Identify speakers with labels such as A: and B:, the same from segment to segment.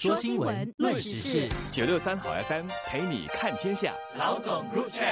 A: 说新闻，论时事，
B: 九六三好 FM 陪你看天下。
A: 老总入场。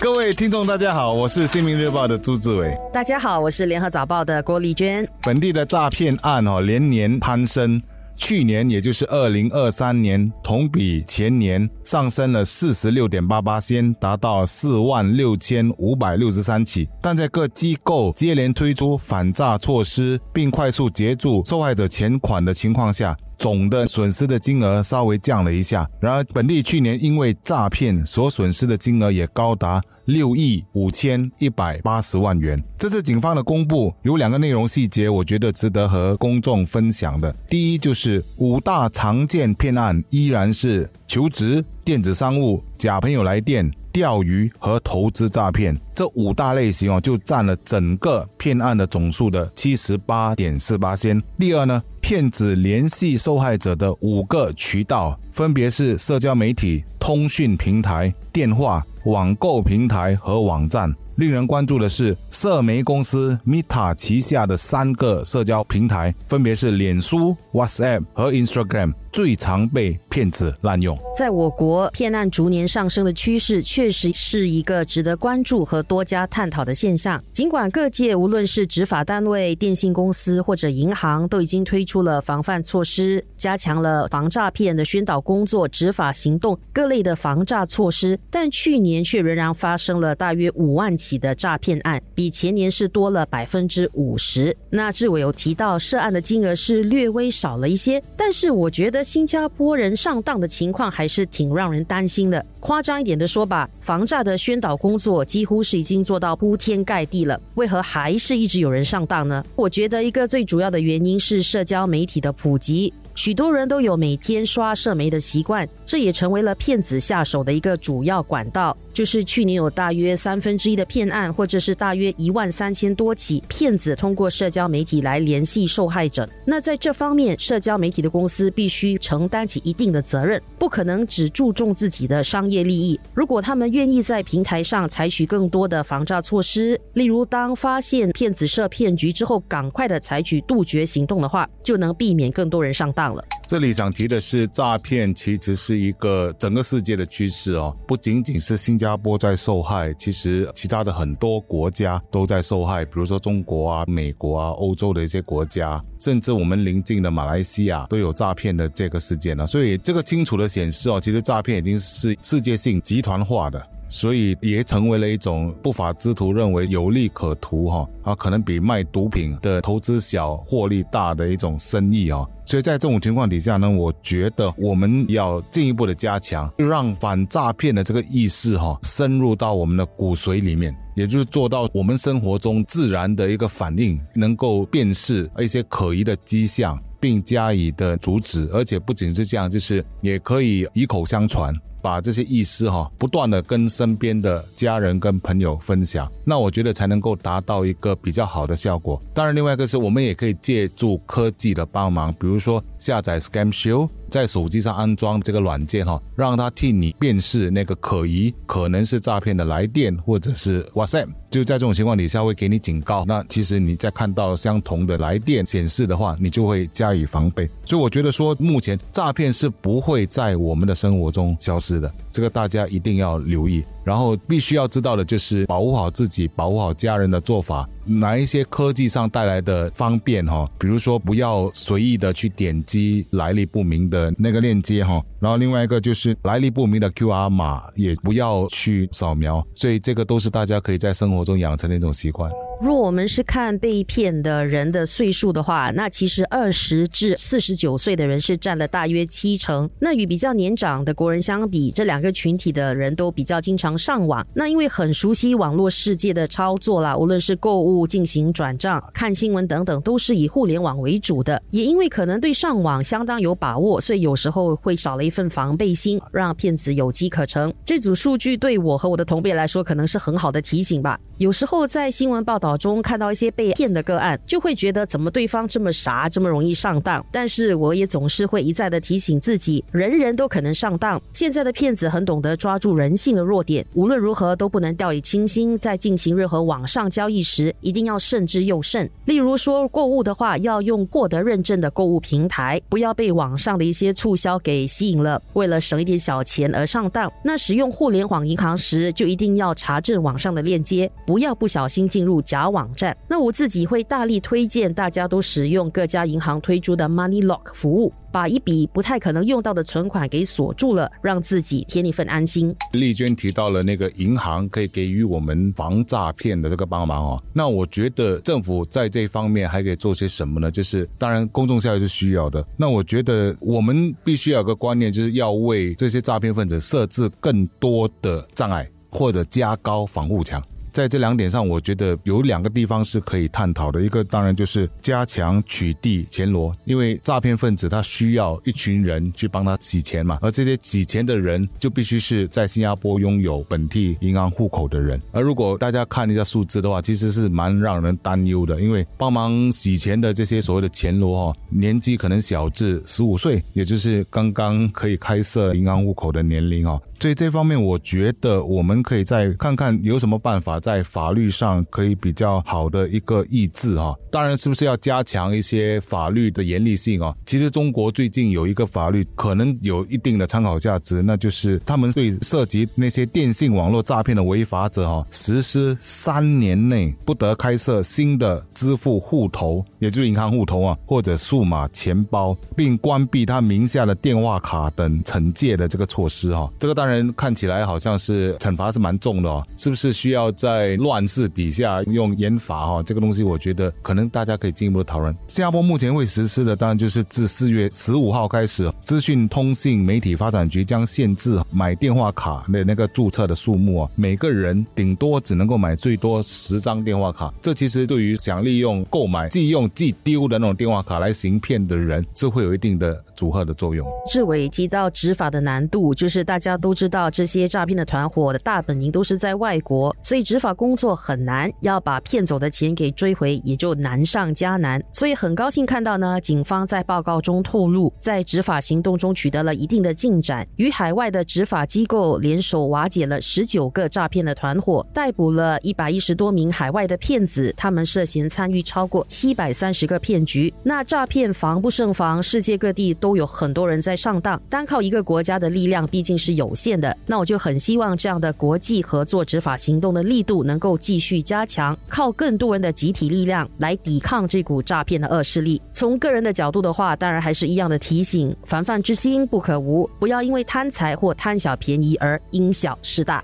C: 各位听众，大家好，我是《新民日报》的朱志伟。
D: 大家好，我是《联合早报》的郭丽娟。
C: 本地的诈骗案哦，连年攀升。去年，也就是二零二三年，同比前年上升了四十六点八八先达到四万六千五百六十三起。但在各机构接连推出反诈措施，并快速截住受害者钱款的情况下，总的损失的金额稍微降了一下。然而，本地去年因为诈骗所损失的金额也高达六亿五千一百八十万元。这次警方的公布有两个内容细节，我觉得值得和公众分享的。第一，就是五大常见骗案依然是求职、电子商务、假朋友来电、钓鱼和投资诈骗这五大类型哦，就占了整个骗案的总数的七十八点四八先。第二呢？骗子联系受害者的五个渠道，分别是社交媒体、通讯平台、电话、网购平台和网站。令人关注的是，社媒公司 Meta 旗下的三个社交平台，分别是脸书、WhatsApp 和 Instagram。最常被骗子滥用。
D: 在我国，骗案逐年上升的趋势，确实是一个值得关注和多加探讨的现象。尽管各界无论是执法单位、电信公司或者银行，都已经推出了防范措施，加强了防诈骗的宣导工作、执法行动各类的防诈措施，但去年却仍然发生了大约五万起的诈骗案，比前年是多了百分之五十。那志伟有提到，涉案的金额是略微少了一些，但是我觉得。新加坡人上当的情况还是挺让人担心的。夸张一点的说吧，防诈的宣导工作几乎是已经做到铺天盖地了，为何还是一直有人上当呢？我觉得一个最主要的原因是社交媒体的普及。许多人都有每天刷社媒的习惯，这也成为了骗子下手的一个主要管道。就是去年有大约三分之一的骗案，或者是大约一万三千多起骗子通过社交媒体来联系受害者。那在这方面，社交媒体的公司必须承担起一定的责任，不可能只注重自己的商业利益。如果他们愿意在平台上采取更多的防诈措施，例如当发现骗子设骗局之后，赶快的采取杜绝行动的话，就能避免更多人上当了。
C: 这里想提的是，诈骗其实是一个整个世界的趋势哦，不仅仅是新加坡在受害，其实其他的很多国家都在受害，比如说中国啊、美国啊、欧洲的一些国家，甚至我们邻近的马来西亚都有诈骗的这个事件呢。所以这个清楚的显示哦，其实诈骗已经是世界性集团化的。所以也成为了一种不法之徒认为有利可图哈啊，可能比卖毒品的投资小获利大的一种生意啊。所以在这种情况底下呢，我觉得我们要进一步的加强，让反诈骗的这个意识哈深入到我们的骨髓里面，也就是做到我们生活中自然的一个反应，能够辨识一些可疑的迹象，并加以的阻止。而且不仅是这样，就是也可以以口相传。把这些意思哈，不断的跟身边的家人跟朋友分享，那我觉得才能够达到一个比较好的效果。当然，另外一个是我们也可以借助科技的帮忙，比如说下载 Scam Shield。在手机上安装这个软件哈，让它替你辨识那个可疑、可能是诈骗的来电或者是 WhatsApp。就在这种情况底下会给你警告。那其实你在看到相同的来电显示的话，你就会加以防备。所以我觉得说，目前诈骗是不会在我们的生活中消失的，这个大家一定要留意。然后必须要知道的就是保护好自己、保护好家人的做法。哪一些科技上带来的方便哈？比如说不要随意的去点击来历不明的那个链接哈。然后另外一个就是来历不明的 QR 码也不要去扫描。所以这个都是大家可以在生活中养成的一种习惯。
D: 若我们是看被骗的人的岁数的话，那其实二十至四十九岁的人是占了大约七成。那与比较年长的国人相比，这两个群体的人都比较经常上网。那因为很熟悉网络世界的操作啦，无论是购物、进行转账、看新闻等等，都是以互联网为主的。也因为可能对上网相当有把握，所以有时候会少了一份防备心，让骗子有机可乘。这组数据对我和我的同辈来说，可能是很好的提醒吧。有时候在新闻报道。中看到一些被骗的个案，就会觉得怎么对方这么傻，这么容易上当。但是我也总是会一再的提醒自己，人人都可能上当。现在的骗子很懂得抓住人性的弱点，无论如何都不能掉以轻心。在进行任何网上交易时，一定要慎之又慎。例如说购物的话，要用获得认证的购物平台，不要被网上的一些促销给吸引了，为了省一点小钱而上当。那使用互联网银行时，就一定要查证网上的链接，不要不小心进入假网站。那我自己会大力推荐大家都使用各家银行推出的 Money Lock 服务。把一笔不太可能用到的存款给锁住了，让自己添一份安心。
C: 丽娟提到了那个银行可以给予我们防诈骗的这个帮忙哦，那我觉得政府在这方面还可以做些什么呢？就是当然公众教育是需要的，那我觉得我们必须要有个观念，就是要为这些诈骗分子设置更多的障碍，或者加高防护墙。在这两点上，我觉得有两个地方是可以探讨的。一个当然就是加强取缔钱罗，因为诈骗分子他需要一群人去帮他洗钱嘛，而这些洗钱的人就必须是在新加坡拥有本地银行户口的人。而如果大家看一下数字的话，其实是蛮让人担忧的，因为帮忙洗钱的这些所谓的钱罗哈，年纪可能小至十五岁，也就是刚刚可以开设银行户口的年龄哦。所以这方面，我觉得我们可以再看看有什么办法在法律上可以比较好的一个抑制哈。当然，是不是要加强一些法律的严厉性啊？其实中国最近有一个法律可能有一定的参考价值，那就是他们对涉及那些电信网络诈骗的违法者哈，实施三年内不得开设新的支付户头，也就是银行户头啊，或者数码钱包，并关闭他名下的电话卡等惩戒的这个措施哈。这个当然。看起来好像是惩罚是蛮重的哦，是不是需要在在乱世底下用严法哈？这个东西我觉得可能大家可以进一步的讨论。新加坡目前会实施的当然就是自四月十五号开始，资讯通信媒体发展局将限制买电话卡的那个注册的数目啊，每个人顶多只能够买最多十张电话卡。这其实对于想利用购买即用即丢的那种电话卡来行骗的人，是会有一定的阻吓的作用。
D: 志伟提到执法的难度，就是大家都知道这些诈骗的团伙的大本营都是在外国，所以执法工作很难，要把骗走的钱给追回也就难上加难。所以很高兴看到呢，警方在报告中透露，在执法行动中取得了一定的进展，与海外的执法机构联手瓦解了十九个诈骗的团伙，逮捕了一百一十多名海外的骗子，他们涉嫌参与超过七百三十个骗局。那诈骗防不胜防，世界各地都有很多人在上当，单靠一个国家的力量毕竟是有限的。那我就很希望这样的国际合作执法行动的力度度能够继续加强，靠更多人的集体力量来抵抗这股诈骗的恶势力。从个人的角度的话，当然还是一样的提醒：防范之心不可无，不要因为贪财或贪小便宜而因小失大。